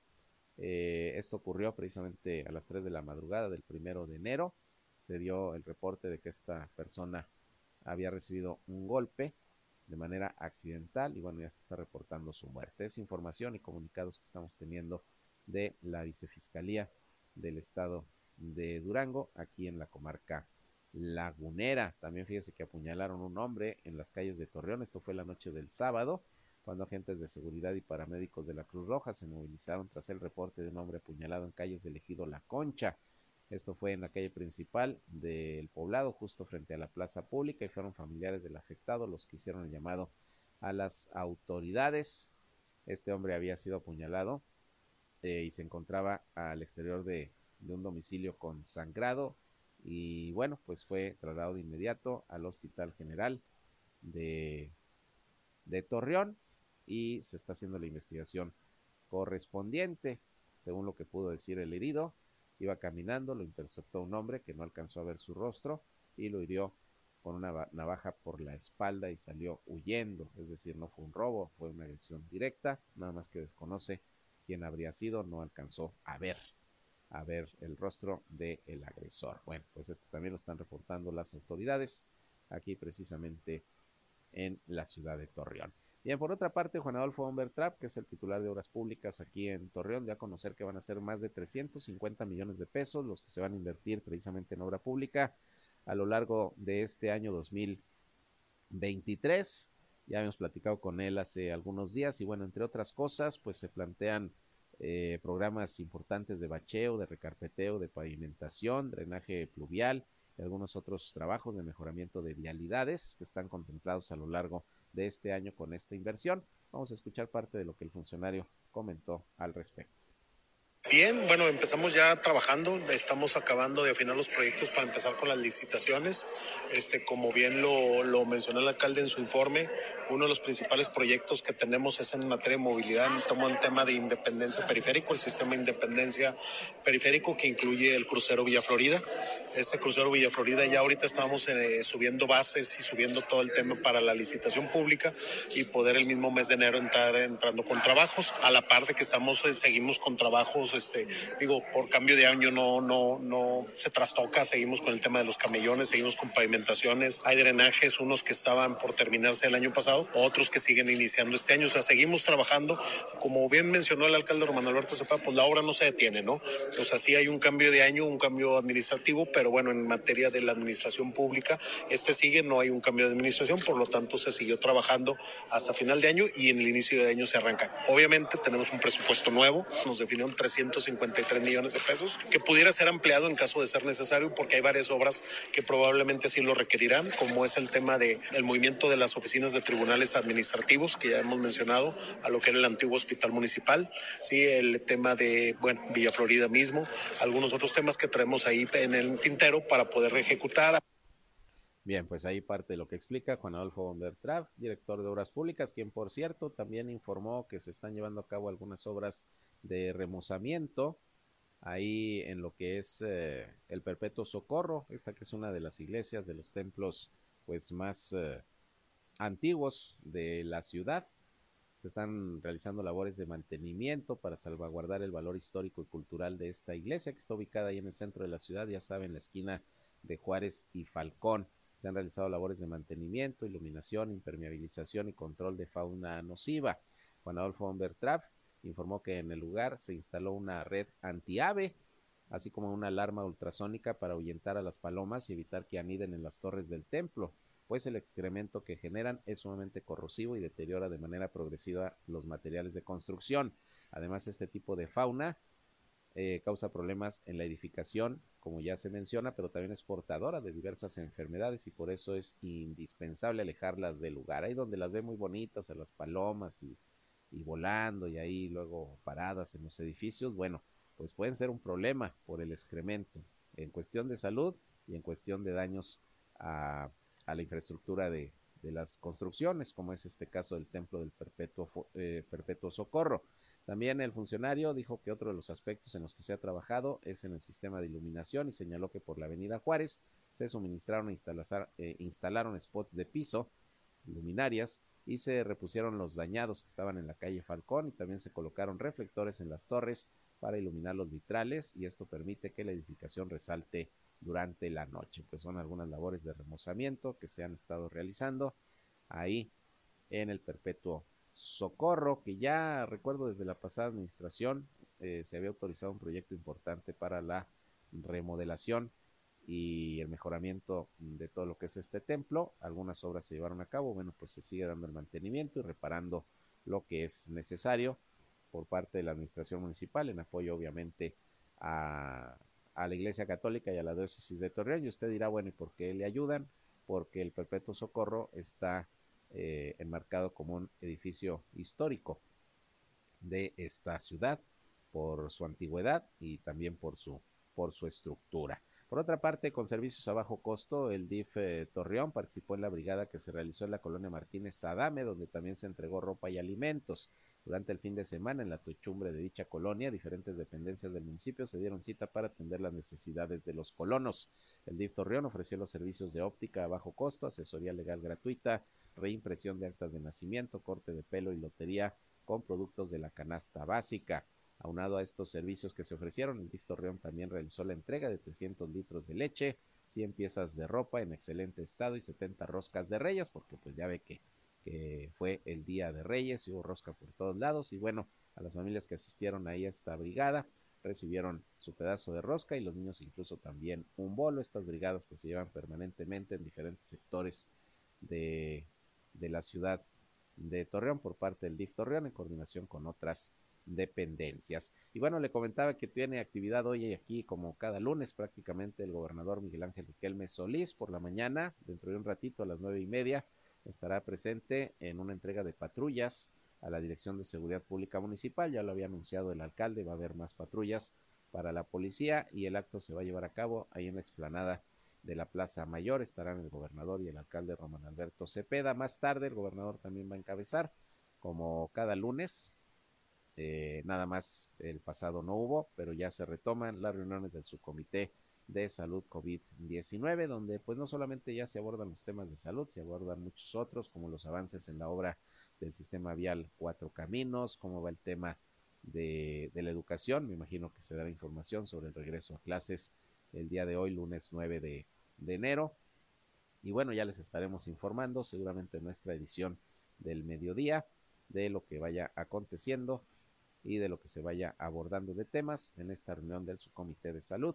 Eh, esto ocurrió precisamente a las 3 de la madrugada del primero de enero. Se dio el reporte de que esta persona había recibido un golpe de manera accidental y bueno, ya se está reportando su muerte. Es información y comunicados que estamos teniendo de la Vicefiscalía del Estado de Durango, aquí en la comarca lagunera. También fíjese que apuñalaron un hombre en las calles de Torreón. Esto fue la noche del sábado, cuando agentes de seguridad y paramédicos de la Cruz Roja se movilizaron tras el reporte de un hombre apuñalado en calles del ejido La Concha. Esto fue en la calle principal del poblado, justo frente a la plaza pública, y fueron familiares del afectado los que hicieron el llamado a las autoridades. Este hombre había sido apuñalado eh, y se encontraba al exterior de, un domicilio con sangrado y bueno, pues fue trasladado de inmediato al Hospital General de, de Torreón y se está haciendo la investigación correspondiente, según lo que pudo decir el herido. Iba caminando, lo interceptó un hombre que no alcanzó a ver su rostro y lo hirió con una navaja por la espalda y salió huyendo. Es decir, no fue un robo, fue una agresión directa, nada más que desconoce quién habría sido, no alcanzó a ver, a ver el rostro del el agresor. Bueno, pues esto también lo están reportando las autoridades aquí precisamente en la ciudad de Torreón. Bien, por otra parte, Juan Adolfo Humbertrap, que es el titular de Obras Públicas aquí en Torreón, dio a conocer que van a ser más de 350 millones de pesos los que se van a invertir precisamente en obra pública a lo largo de este año 2023. Ya habíamos platicado con él hace algunos días y bueno, entre otras cosas, pues se plantean eh, programas importantes de bacheo, de recarpeteo, de pavimentación, drenaje pluvial y algunos otros trabajos de mejoramiento de vialidades que están contemplados a lo largo de este año con esta inversión. Vamos a escuchar parte de lo que el funcionario comentó al respecto. Bien, bueno, empezamos ya trabajando, estamos acabando de afinar los proyectos para empezar con las licitaciones. Este, como bien lo, lo mencionó el alcalde en su informe, uno de los principales proyectos que tenemos es en materia de movilidad, tomo el tema de independencia periférico, el sistema de independencia periférico que incluye el crucero Villa Florida. Ese crucero Villa Florida ya ahorita estamos eh, subiendo bases y subiendo todo el tema para la licitación pública y poder el mismo mes de enero entrar entrando con trabajos, a la par de que estamos, eh, seguimos con trabajos este, digo, por cambio de año no, no, no se trastoca, seguimos con el tema de los camellones, seguimos con pavimentaciones, hay drenajes, unos que estaban por terminarse el año pasado, otros que siguen iniciando este año, o sea, seguimos trabajando, como bien mencionó el alcalde Román Alberto Cepa, pues la obra no se detiene, ¿no? O sea, sí hay un cambio de año, un cambio administrativo, pero bueno, en materia de la administración pública, este sigue, no hay un cambio de administración, por lo tanto se siguió trabajando hasta final de año y en el inicio de año se arranca. Obviamente tenemos un presupuesto nuevo, nos definieron 300 153 millones de pesos, que pudiera ser ampliado en caso de ser necesario, porque hay varias obras que probablemente sí lo requerirán, como es el tema del el movimiento de las oficinas de tribunales administrativos, que ya hemos mencionado, a lo que era el antiguo hospital municipal, sí, el tema de, bueno, Villa Florida mismo, algunos otros temas que traemos ahí en el tintero para poder ejecutar. Bien, pues ahí parte de lo que explica Juan Adolfo Bombertrav, director de Obras Públicas, quien por cierto también informó que se están llevando a cabo algunas obras de remozamiento ahí en lo que es eh, el Perpetuo Socorro, esta que es una de las iglesias de los templos pues más eh, antiguos de la ciudad. Se están realizando labores de mantenimiento para salvaguardar el valor histórico y cultural de esta iglesia que está ubicada ahí en el centro de la ciudad, ya saben, la esquina de Juárez y Falcón. Se han realizado labores de mantenimiento, iluminación, impermeabilización y control de fauna nociva. Juan Adolfo Humbertrav informó que en el lugar se instaló una red antiave, así como una alarma ultrasónica para ahuyentar a las palomas y evitar que aniden en las torres del templo, pues el excremento que generan es sumamente corrosivo y deteriora de manera progresiva los materiales de construcción. Además, este tipo de fauna eh, causa problemas en la edificación, como ya se menciona, pero también es portadora de diversas enfermedades y por eso es indispensable alejarlas del lugar. Ahí donde las ve muy bonitas, a las palomas y, y volando y ahí luego paradas en los edificios, bueno, pues pueden ser un problema por el excremento en cuestión de salud y en cuestión de daños a, a la infraestructura de, de, las construcciones, como es este caso del templo del perpetuo, eh, perpetuo socorro. También el funcionario dijo que otro de los aspectos en los que se ha trabajado es en el sistema de iluminación y señaló que por la avenida Juárez se suministraron e instalaron spots de piso, luminarias y se repusieron los dañados que estaban en la calle Falcón y también se colocaron reflectores en las torres para iluminar los vitrales y esto permite que la edificación resalte durante la noche. Pues son algunas labores de remozamiento que se han estado realizando ahí en el perpetuo Socorro, que ya recuerdo desde la pasada administración eh, se había autorizado un proyecto importante para la remodelación y el mejoramiento de todo lo que es este templo. Algunas obras se llevaron a cabo, bueno, pues se sigue dando el mantenimiento y reparando lo que es necesario por parte de la administración municipal, en apoyo obviamente a, la Iglesia Católica y a la diócesis de Torreón. Y usted dirá, bueno, ¿y por qué le ayudan? Porque el Perpetuo Socorro está eh, enmarcado como un edificio histórico de esta ciudad por su antigüedad y también por su, por su estructura. Por otra parte, con servicios a bajo costo, el DIF eh, Torreón participó en la brigada que se realizó en la colonia Martínez Adame, donde también se entregó ropa y alimentos. Durante el fin de semana, en la techumbre de dicha colonia, diferentes dependencias del municipio se dieron cita para atender las necesidades de los colonos. El DIF Torreón ofreció los servicios de óptica a bajo costo, asesoría legal gratuita, reimpresión de actas de nacimiento, corte de pelo y lotería con productos de la canasta básica. Aunado a estos servicios que se ofrecieron, el DIF Torreón también realizó la entrega de 300 litros de leche, 100 piezas de ropa en excelente estado y 70 roscas de reyes, porque pues ya ve que, fue el día de reyes y hubo rosca por todos lados. Y bueno, a las familias que asistieron ahí a esta brigada recibieron su pedazo de rosca y los niños incluso también un bolo. Estas brigadas pues se llevan permanentemente en diferentes sectores de de la ciudad de Torreón por parte del DIF Torreón en coordinación con otras dependencias. Y bueno, le comentaba que tiene actividad hoy aquí como cada lunes prácticamente el gobernador Miguel Ángel Riquelme Solís por la mañana, dentro de un ratito a las nueve y media, estará presente en una entrega de patrullas a la Dirección de Seguridad Pública Municipal, ya lo había anunciado el alcalde, va a haber más patrullas para la policía y el acto se va a llevar a cabo ahí en la explanada de la Plaza Mayor, estarán el gobernador y el alcalde Román Alberto Cepeda, más tarde el gobernador también va a encabezar, como cada lunes, eh, nada más el pasado no hubo, pero ya se retoman las reuniones del subcomité de salud COVID-19, donde pues no solamente ya se abordan los temas de salud, se abordan muchos otros, como los avances en la obra del sistema vial Cuatro Caminos, cómo va el tema de, la educación, me imagino que se dará información sobre el regreso a clases el día de hoy, lunes 9 de, de enero. Y bueno, ya les estaremos informando seguramente en nuestra edición del mediodía de lo que vaya aconteciendo y de lo que se vaya abordando de temas en esta reunión del subcomité de salud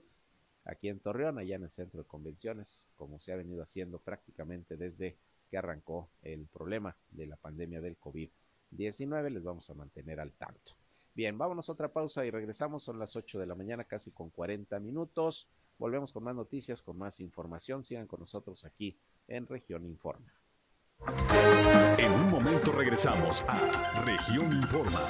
aquí en Torreón, allá en el centro de convenciones, como se ha venido haciendo prácticamente desde que arrancó el problema de la pandemia del COVID-19. Les vamos a mantener al tanto. Bien, vámonos a otra pausa y regresamos. Son las 8 de la mañana, casi con 40 minutos. Volvemos con más noticias, con más información. Sigan con nosotros aquí en Región Informa. En un momento regresamos a Región Informa.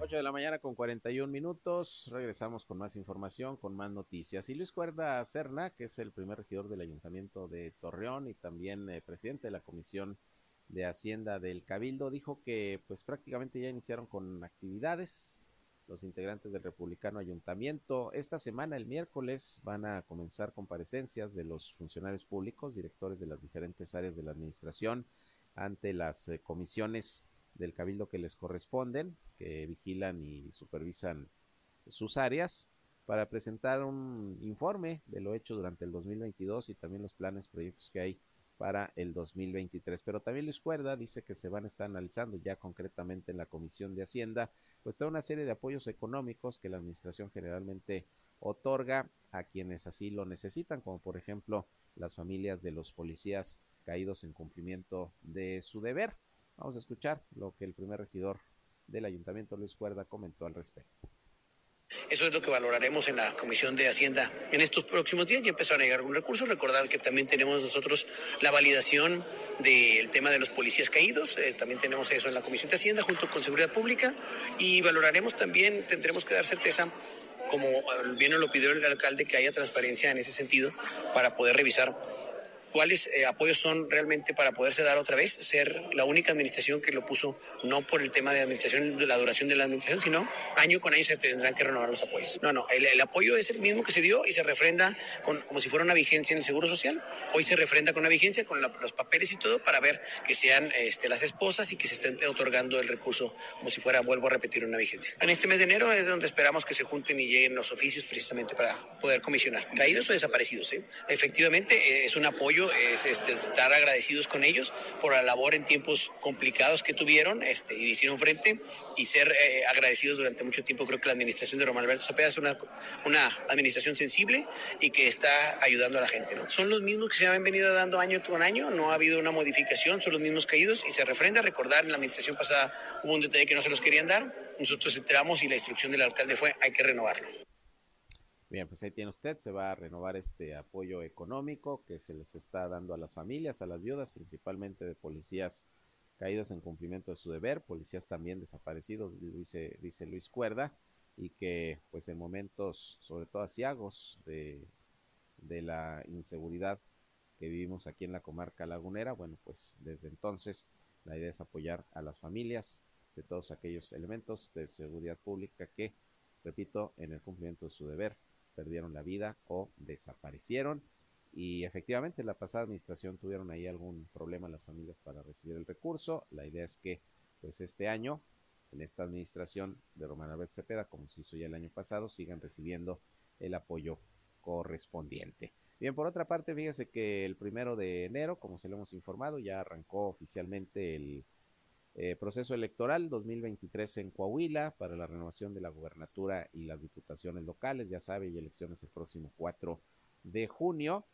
8 de la mañana con 41 minutos. Regresamos con más información, con más noticias. Y Luis Cuerda Cerna, que es el primer regidor del Ayuntamiento de Torreón y también eh, presidente de la Comisión de Hacienda del Cabildo, dijo que pues prácticamente ya iniciaron con actividades los integrantes del Republicano Ayuntamiento. Esta semana, el miércoles, van a comenzar comparecencias de los funcionarios públicos, directores de las diferentes áreas de la administración, ante las eh, comisiones del Cabildo que les corresponden, que vigilan y supervisan sus áreas, para presentar un informe de lo hecho durante el 2022 y también los planes, proyectos que hay para el 2023. Pero también Luis Cuerda dice que se van a estar analizando ya concretamente en la Comisión de Hacienda, pues toda una serie de apoyos económicos que la Administración generalmente otorga a quienes así lo necesitan, como por ejemplo las familias de los policías caídos en cumplimiento de su deber. Vamos a escuchar lo que el primer regidor del Ayuntamiento, Luis Cuerda, comentó al respecto. Eso es lo que valoraremos en la Comisión de Hacienda en estos próximos días. Ya empezaron a llegar algún recurso. Recordar que también tenemos nosotros la validación del tema de los policías caídos. Eh, también tenemos eso en la Comisión de Hacienda junto con Seguridad Pública. Y valoraremos también, tendremos que dar certeza como bien lo pidió el alcalde, que haya transparencia en ese sentido para poder revisar cuáles eh, apoyos son realmente para poderse dar otra vez, ser la única administración que lo puso no por el tema de administración, de la duración de la administración, sino año con año se tendrán que renovar los apoyos. No, no, el, apoyo es el mismo que se dio y se refrenda con, como si fuera una vigencia en el Seguro Social. Hoy se refrenda con una vigencia, con los papeles y todo, para ver que sean este, las esposas y que se estén otorgando el recurso como si fuera, vuelvo a repetir, una vigencia. En este mes de enero es donde esperamos que se junten y lleguen los oficios precisamente para poder comisionar. Caídos o desaparecidos, ¿eh? Efectivamente, eh, es un apoyo es este, estar agradecidos con ellos por la labor en tiempos complicados que tuvieron este, y hicieron frente y ser eh, agradecidos durante mucho tiempo. Creo que la administración de Román Alberto Zapeda es una, una administración sensible y que está ayudando a la gente. ¿no? Son los mismos que se han venido dando año con año, no ha habido una modificación, son los mismos caídos y se refrenda. Recordar, en la administración pasada hubo un detalle que no se los querían dar, nosotros entramos y la instrucción del alcalde fue hay que renovarlo. Bien, pues ahí tiene usted, se va a renovar este apoyo económico que se les está dando a las familias, a las viudas, principalmente de policías caídos en cumplimiento de su deber, policías también desaparecidos, dice, dice Luis Cuerda, y que pues en momentos, sobre todo asiagos de, de la inseguridad que vivimos aquí en la comarca lagunera, bueno, pues desde entonces la idea es apoyar a las familias de todos aquellos elementos de seguridad pública que, repito, en el cumplimiento de su deber, perdieron la vida o desaparecieron. Y efectivamente, la pasada administración tuvieron ahí algún problema las familias para recibir el recurso. La idea es que, pues este año, en esta administración de Román Alberto Cepeda, como se hizo ya el año pasado, sigan recibiendo el apoyo correspondiente. Bien, por otra parte, fíjese que el primero de enero, como se lo hemos informado, ya arrancó oficialmente el, Eh, proceso electoral 2023 en Coahuila para la renovación de la gubernatura y las diputaciones locales, ya sabe, y elecciones el próximo 4 de junio.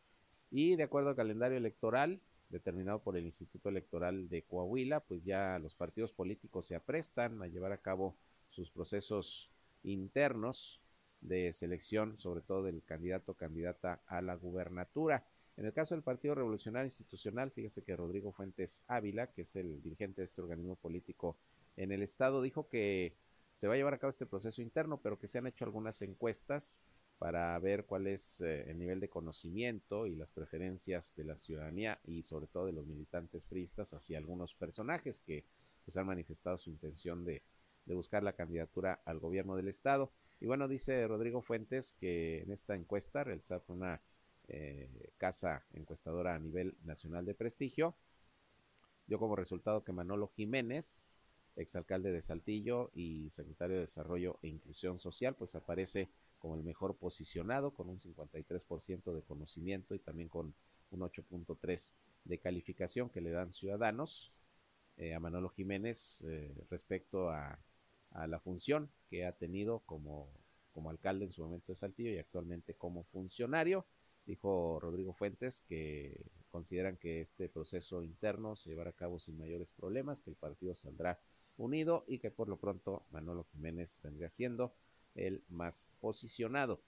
Y de acuerdo al calendario electoral determinado por el Instituto Electoral de Coahuila, pues ya los partidos políticos se aprestan a llevar a cabo sus procesos internos de selección, sobre todo del candidato o candidata a la gubernatura. En el caso del Partido Revolucionario Institucional, fíjese que Rodrigo Fuentes Ávila, que es el dirigente de este organismo político en el Estado, dijo que se va a llevar a cabo este proceso interno, pero que se han hecho algunas encuestas para ver cuál es eh, el nivel de conocimiento y las preferencias de la ciudadanía y sobre todo de los militantes priistas hacia algunos personajes que pues, han manifestado su intención de, de buscar la candidatura al gobierno del Estado. Y bueno, dice Rodrigo Fuentes que en esta encuesta realizada una eh, casa encuestadora a nivel nacional de prestigio, dio como resultado que Manolo Jiménez, exalcalde de Saltillo y secretario de Desarrollo e Inclusión Social, pues aparece como el mejor posicionado con un 53% de conocimiento y también con un 8.3 de calificación que le dan ciudadanos eh, a Manolo Jiménez eh, respecto a, la función que ha tenido como, como alcalde en su momento de Saltillo y actualmente como funcionario. Dijo Rodrigo Fuentes que consideran que este proceso interno se llevará a cabo sin mayores problemas, que el partido saldrá unido y que por lo pronto Manolo Jiménez vendría siendo el más posicionado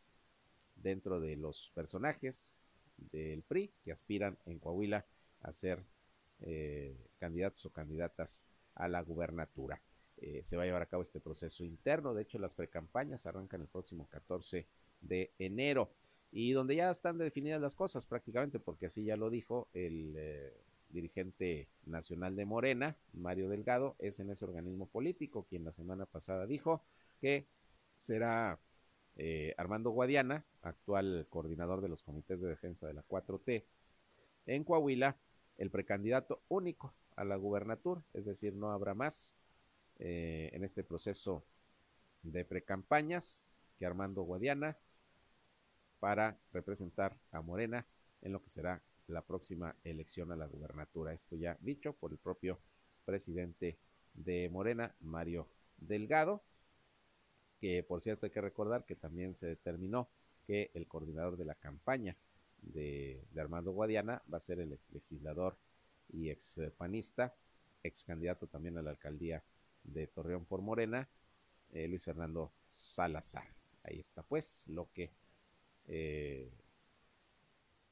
dentro de los personajes del PRI que aspiran en Coahuila a ser eh, candidatos o candidatas a la gubernatura. Eh, se va a llevar a cabo este proceso interno, de hecho las precampañas arrancan el próximo 14 de enero y donde ya están definidas las cosas prácticamente, porque así ya lo dijo el eh, dirigente nacional de Morena, Mario Delgado, es en ese organismo político quien la semana pasada dijo que será eh, Armando Guadiana, actual coordinador de los comités de defensa de la 4T, en Coahuila, el precandidato único a la gubernatura, es decir, no habrá más eh, en este proceso de precampañas que Armando Guadiana para representar a Morena en lo que será la próxima elección a la gubernatura. Esto ya dicho por el propio presidente de Morena, Mario Delgado, que por cierto hay que recordar que también se determinó que el coordinador de la campaña de, Armando Guadiana va a ser el ex legislador y ex panista, ex candidato también a la alcaldía de Torreón por Morena, eh, Luis Fernando Salazar. Ahí está pues lo que eh,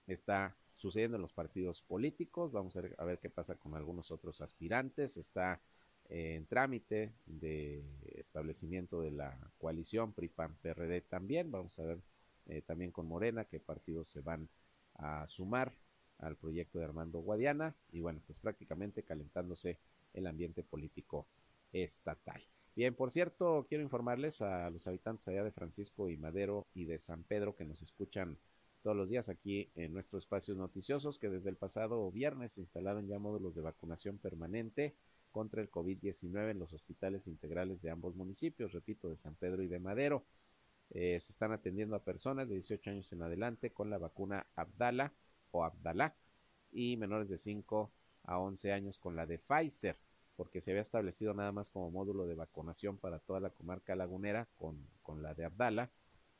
está sucediendo en los partidos políticos. Vamos a ver, a ver, qué pasa con algunos otros aspirantes. Está eh, en trámite de establecimiento de la coalición PRI-PAN-PRD también. Vamos a ver eh, también con Morena qué partidos se van a sumar al proyecto de Armando Guadiana. Y bueno, pues prácticamente calentándose el ambiente político estatal. Bien, por cierto, quiero informarles a los habitantes allá de Francisco y Madero y de San Pedro que nos escuchan todos los días aquí en nuestros espacios noticiosos que desde el pasado viernes se instalaron ya módulos de vacunación permanente contra el COVID-19 en los hospitales integrales de ambos municipios, repito, de San Pedro y de Madero. Eh, se están atendiendo a personas de 18 años en adelante con la vacuna Abdala o Abdalá y menores de 5 a 11 años con la de Pfizer porque se había establecido nada más como módulo de vacunación para toda la comarca lagunera con, con la de Abdala,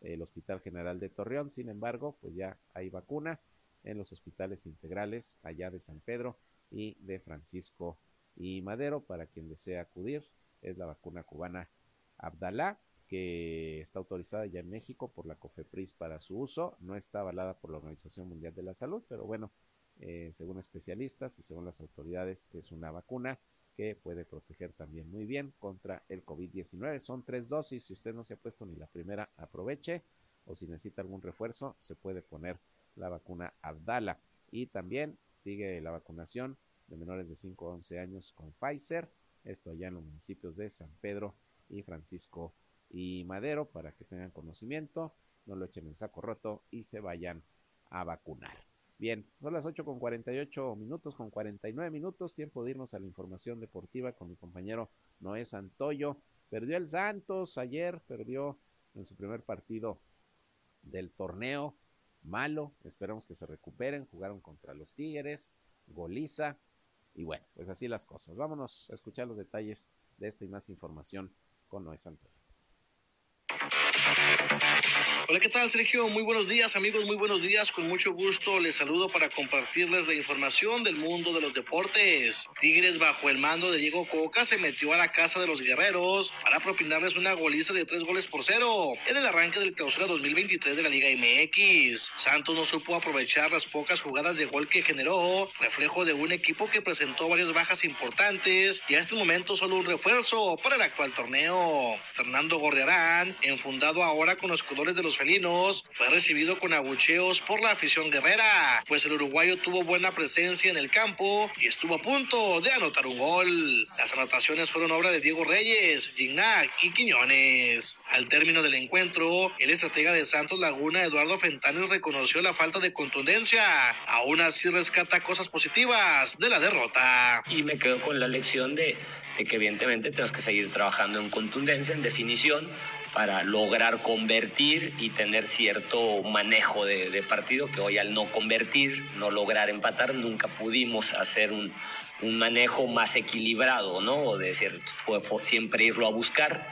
el Hospital General de Torreón. Sin embargo, pues ya hay vacuna en los hospitales integrales allá de San Pedro y de Francisco y Madero para quien desea acudir. Es la vacuna cubana Abdalá, que está autorizada ya en México por la COFEPRIS para su uso. No está avalada por la Organización Mundial de la Salud, pero bueno, eh, según especialistas y según las autoridades, es una vacuna que puede proteger también muy bien contra el COVID-19. Son tres dosis, si usted no se ha puesto ni la primera, aproveche, o si necesita algún refuerzo, se puede poner la vacuna Abdala. Y también sigue la vacunación de menores de 5 a 11 años con Pfizer, esto allá en los municipios de San Pedro y Francisco y Madero, para que tengan conocimiento, no lo echen en saco roto y se vayan a vacunar. Bien, son las 8 con 48 minutos, con 49 minutos, tiempo de irnos a la información deportiva con mi compañero Noé Santoyo. Perdió el Santos ayer, perdió en su primer partido del torneo. Malo, esperamos que se recuperen. Jugaron contra los Tigres, goliza. Y bueno, pues así las cosas. Vámonos a escuchar los detalles de esta y más información con Noé Santos. Hola, ¿qué tal, Sergio? Muy buenos días, amigos, muy buenos días. Con mucho gusto les saludo para compartirles la información del mundo de los deportes. Tigres, bajo el mando de Diego Coca, se metió a la casa de los guerreros para propinarles una goliza de tres goles por cero en el arranque del clausura 2023 de la Liga MX. Santos no supo aprovechar las pocas jugadas de gol que generó, reflejo de un equipo que presentó varias bajas importantes y a este momento solo un refuerzo para el actual torneo. Fernando Gorriarán, enfundado ahora con los colores de los felinos, fue recibido con abucheos por la afición guerrera, pues el uruguayo tuvo buena presencia en el campo y estuvo a punto de anotar un gol. Las anotaciones fueron obra de Diego Reyes, Gignac y Quiñones. Al término del encuentro, el estratega de Santos Laguna, Eduardo Fentanes, reconoció la falta de contundencia. Aún así rescata cosas positivas de la derrota. Y me quedo con la lección de, de que evidentemente tenemos que seguir trabajando en contundencia, en definición, para lograr convertir y tener cierto manejo de, partido, que hoy al no convertir, no lograr empatar, nunca pudimos hacer un, manejo más equilibrado, ¿no? O de decir, fue, fue siempre irlo a buscar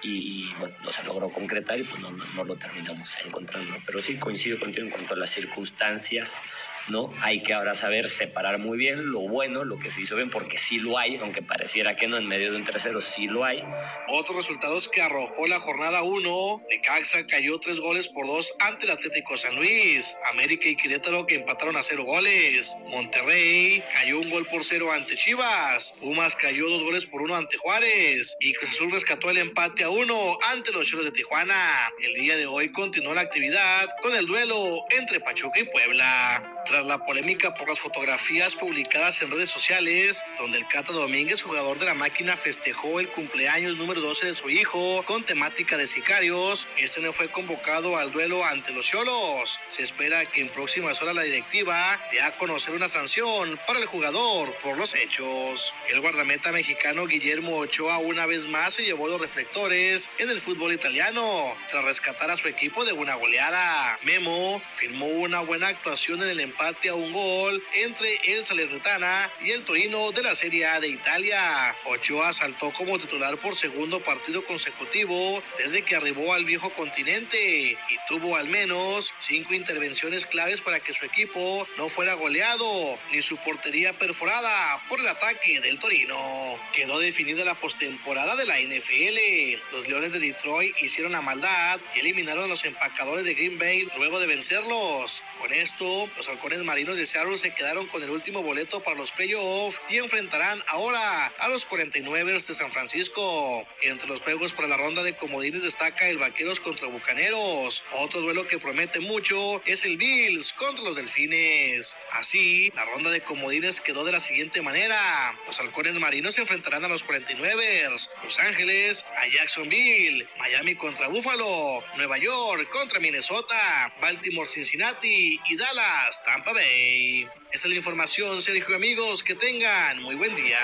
y, bueno, no se logró concretar y pues no, no lo terminamos encontrando. Pero sí coincido contigo en cuanto a las circunstancias ¿no? Hay que ahora saber separar muy bien lo bueno, lo que se hizo bien, porque sí lo hay, aunque pareciera que no, en medio de un tercero sí lo hay. Otros resultados que arrojó la jornada 1, Necaxa cayó tres goles por dos ante el Atlético San Luis, América y Querétaro que empataron a cero goles, Monterrey cayó un gol por cero ante Chivas, Pumas cayó dos goles por uno ante Juárez y Cruz Azul rescató el empate a uno ante los Cholos de Tijuana. El día de hoy continuó la actividad con el duelo entre Pachuca y Puebla. Tras la polémica por las fotografías publicadas en redes sociales, donde el Cata Domínguez, jugador de la máquina, festejó el cumpleaños número 12 de su hijo con temática de sicarios, este no fue convocado al duelo ante los Cholos. Se espera que en próximas horas la directiva dé a conocer una sanción para el jugador por los hechos. El guardameta mexicano Guillermo Ochoa una vez más se llevó los reflectores en el fútbol italiano tras rescatar a su equipo de una goleada. Memo firmó una buena actuación en el empate a un gol entre el Salernitana y el Torino de la Serie A de Italia. Ochoa saltó como titular por segundo partido consecutivo desde que arribó al viejo continente y tuvo al menos cinco intervenciones claves para que su equipo no fuera goleado ni su portería perforada por el ataque del Torino. Quedó definida la postemporada de la NFL. Los Leones de Detroit hicieron la maldad y eliminaron a los empacadores de Green Bay luego de vencerlos. Con esto, los halcones marinos de Seattle se quedaron con el último boleto para los playoffs y enfrentarán ahora a los 49 de San Francisco. Entre los juegos para la ronda de comodines destaca el Vaqueros contra Bucaneros. Otro duelo que promete mucho es el Bills contra los Delfines. Así, la ronda de comodines quedó de la siguiente manera. Los halcones marinos se enfrentarán a los 49 Los Ángeles a Jacksonville, Miami contra Buffalo, Nueva York contra Minnesota, Baltimore, Cincinnati y Dallas, Tampa Bay. Esta es la información, Sergio amigos, que tengan muy buen día.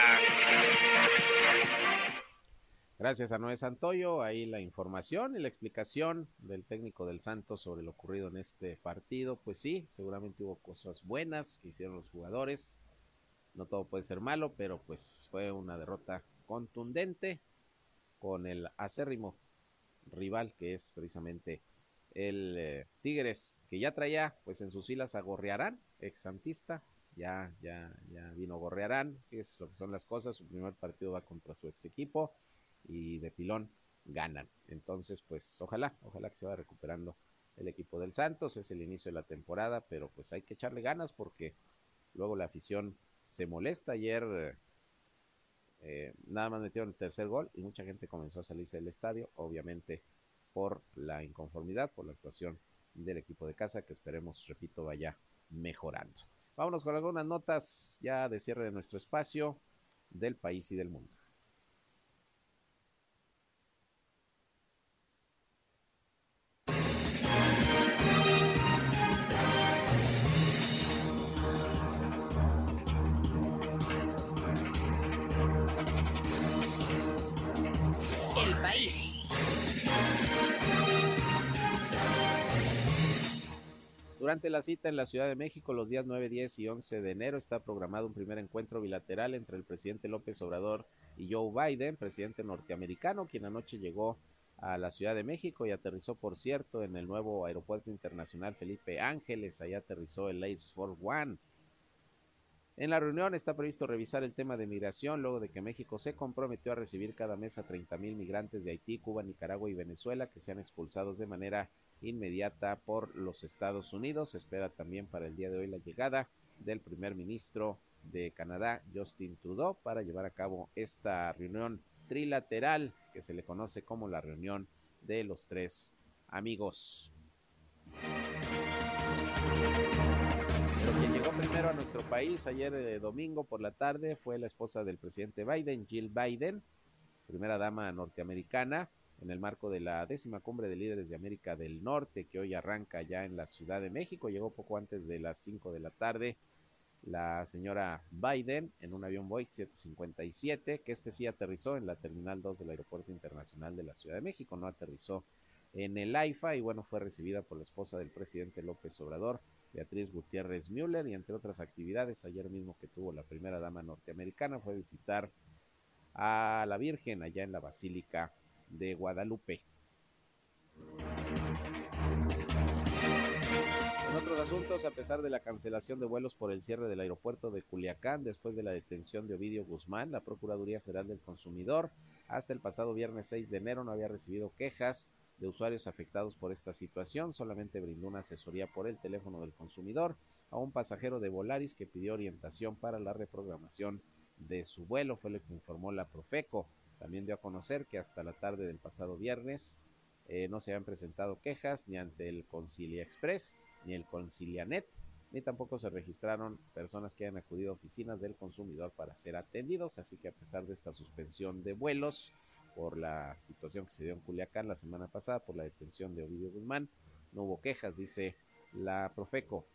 Gracias a Noé Santoyo, ahí la información y la explicación del técnico del Santos sobre lo ocurrido en este partido. Pues sí, seguramente hubo cosas buenas que hicieron los jugadores. No todo puede ser malo, pero pues fue una derrota contundente con el acérrimo rival que es precisamente el eh, Tigres, que ya traía pues en sus filas a Gorrearán, ex santista, ya, ya, ya vino Gorrearán, que es lo que son las cosas, su primer partido va contra su ex equipo y de pilón ganan. Entonces, pues ojalá, ojalá que se vaya recuperando el equipo del Santos, es el inicio de la temporada, pero pues hay que echarle ganas porque luego la afición se molesta. Ayer eh, nada más metieron el tercer gol y mucha gente comenzó a salirse del estadio, obviamente por la inconformidad, por la actuación del equipo de casa, que esperemos, repito, vaya mejorando. Vámonos con algunas notas ya de cierre de nuestro espacio del país y del mundo. Durante la cita en la Ciudad de México, los días 9, 10 y 11 de enero, está programado un primer encuentro bilateral entre el presidente López Obrador y Joe Biden, presidente norteamericano, quien anoche llegó a la Ciudad de México y aterrizó, por cierto, en el nuevo aeropuerto internacional Felipe Ángeles. Ahí aterrizó el Air Force One. En la reunión está previsto revisar el tema de migración luego de que México se comprometió a recibir cada mes a 30 mil migrantes de Haití, Cuba, Nicaragua y Venezuela que sean expulsados de manera inmediata por los Estados Unidos. Se espera también para el día de hoy la llegada del primer ministro de Canadá, Justin Trudeau, para llevar a cabo esta reunión trilateral que se le conoce como la reunión de los tres amigos. Pero quien llegó primero a nuestro país ayer eh, domingo por la tarde fue la esposa del presidente Biden, Jill Biden, primera dama norteamericana, en el marco de la décima cumbre de líderes de América del Norte, que hoy arranca ya en la Ciudad de México. Llegó poco antes de las 5 de la tarde la señora Biden en un avión Boeing 757, que este sí aterrizó en la Terminal 2 del Aeropuerto Internacional de la Ciudad de México, no aterrizó en el AIFA y bueno, fue recibida por la esposa del presidente López Obrador, Beatriz Gutiérrez Müller, y entre otras actividades, ayer mismo que tuvo la primera dama norteamericana fue visitar a la Virgen allá en la Basílica de Guadalupe. En otros asuntos, a pesar de la cancelación de vuelos por el cierre del aeropuerto de Culiacán después de la detención de Ovidio Guzmán, la Procuraduría Federal del Consumidor hasta el pasado viernes 6 de enero no había recibido quejas de usuarios afectados por esta situación, solamente brindó una asesoría por el teléfono del consumidor a un pasajero de Volaris que pidió orientación para la reprogramación de su vuelo, fue lo que informó la Profeco. También dio a conocer que hasta la tarde del pasado viernes eh, no se habían presentado quejas ni ante el Concilia Express ni el Concilianet, ni tampoco se registraron personas que hayan acudido a oficinas del consumidor para ser atendidos, así que a pesar de esta suspensión de vuelos por la situación que se dio en Culiacán la semana pasada por la detención de Ovidio Guzmán, no hubo quejas, dice la Profeco.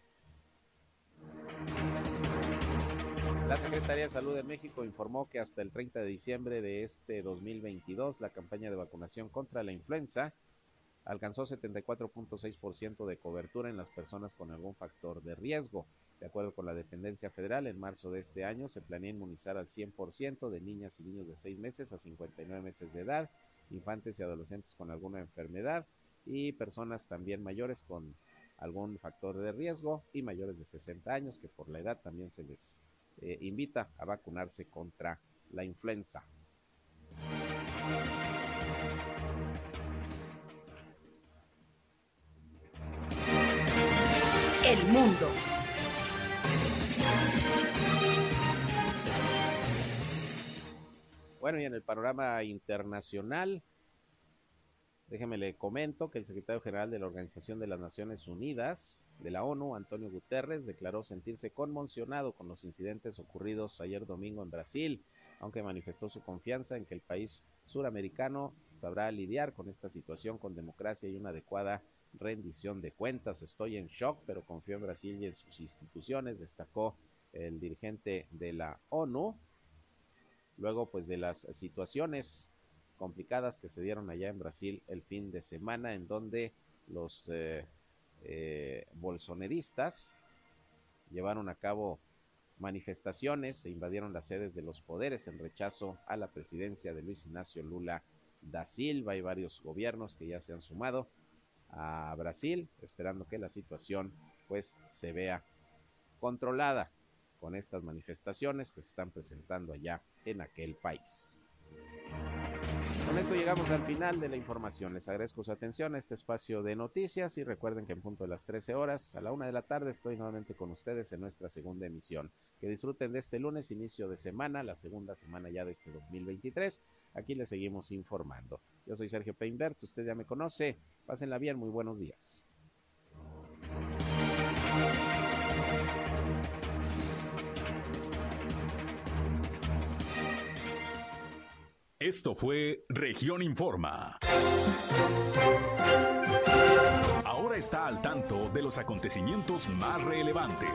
La Secretaría de Salud de México informó que hasta el 30 de diciembre de este 2022 la campaña de vacunación contra la influenza alcanzó 74.6% de cobertura en las personas con algún factor de riesgo. De acuerdo con la dependencia federal, en marzo de este año se planea inmunizar al 100% de niñas y niños de 6 meses a 59 meses de edad, infantes y adolescentes con alguna enfermedad y personas también mayores con algún factor de riesgo y mayores de 60 años que por la edad también se les eh, invita a vacunarse contra la influenza. El mundo. Bueno, y en el panorama internacional, déjeme le comento que el secretario general de la Organización de las Naciones Unidas, de la ONU, Antonio Guterres, declaró sentirse conmocionado con los incidentes ocurridos ayer domingo en Brasil, aunque manifestó su confianza en que el país suramericano sabrá lidiar con esta situación con democracia y una adecuada rendición de cuentas. Estoy en shock, pero confío en Brasil y en sus instituciones, destacó el dirigente de la ONU. Luego, pues, de las situaciones complicadas que se dieron allá en Brasil el fin de semana, en donde los eh, eh, bolsoneristas llevaron a cabo manifestaciones e invadieron las sedes de los poderes en rechazo a la presidencia de Luis Ignacio Lula da Silva. Hay varios gobiernos que ya se han sumado a Brasil, esperando que la situación pues se vea controlada con estas manifestaciones que se están presentando allá en aquel país. Con esto llegamos al final de la información. Les agradezco su atención a este espacio de noticias y recuerden que en punto de las 13 horas a la una de la tarde estoy nuevamente con ustedes en nuestra segunda emisión. Que disfruten de este lunes, inicio de semana, la segunda semana ya de este 2023. Aquí les seguimos informando. Yo soy Sergio Peinbert, usted ya me conoce. Pásenla bien, muy buenos días. Esto fue Región Informa. Ahora está al tanto de los acontecimientos más relevantes.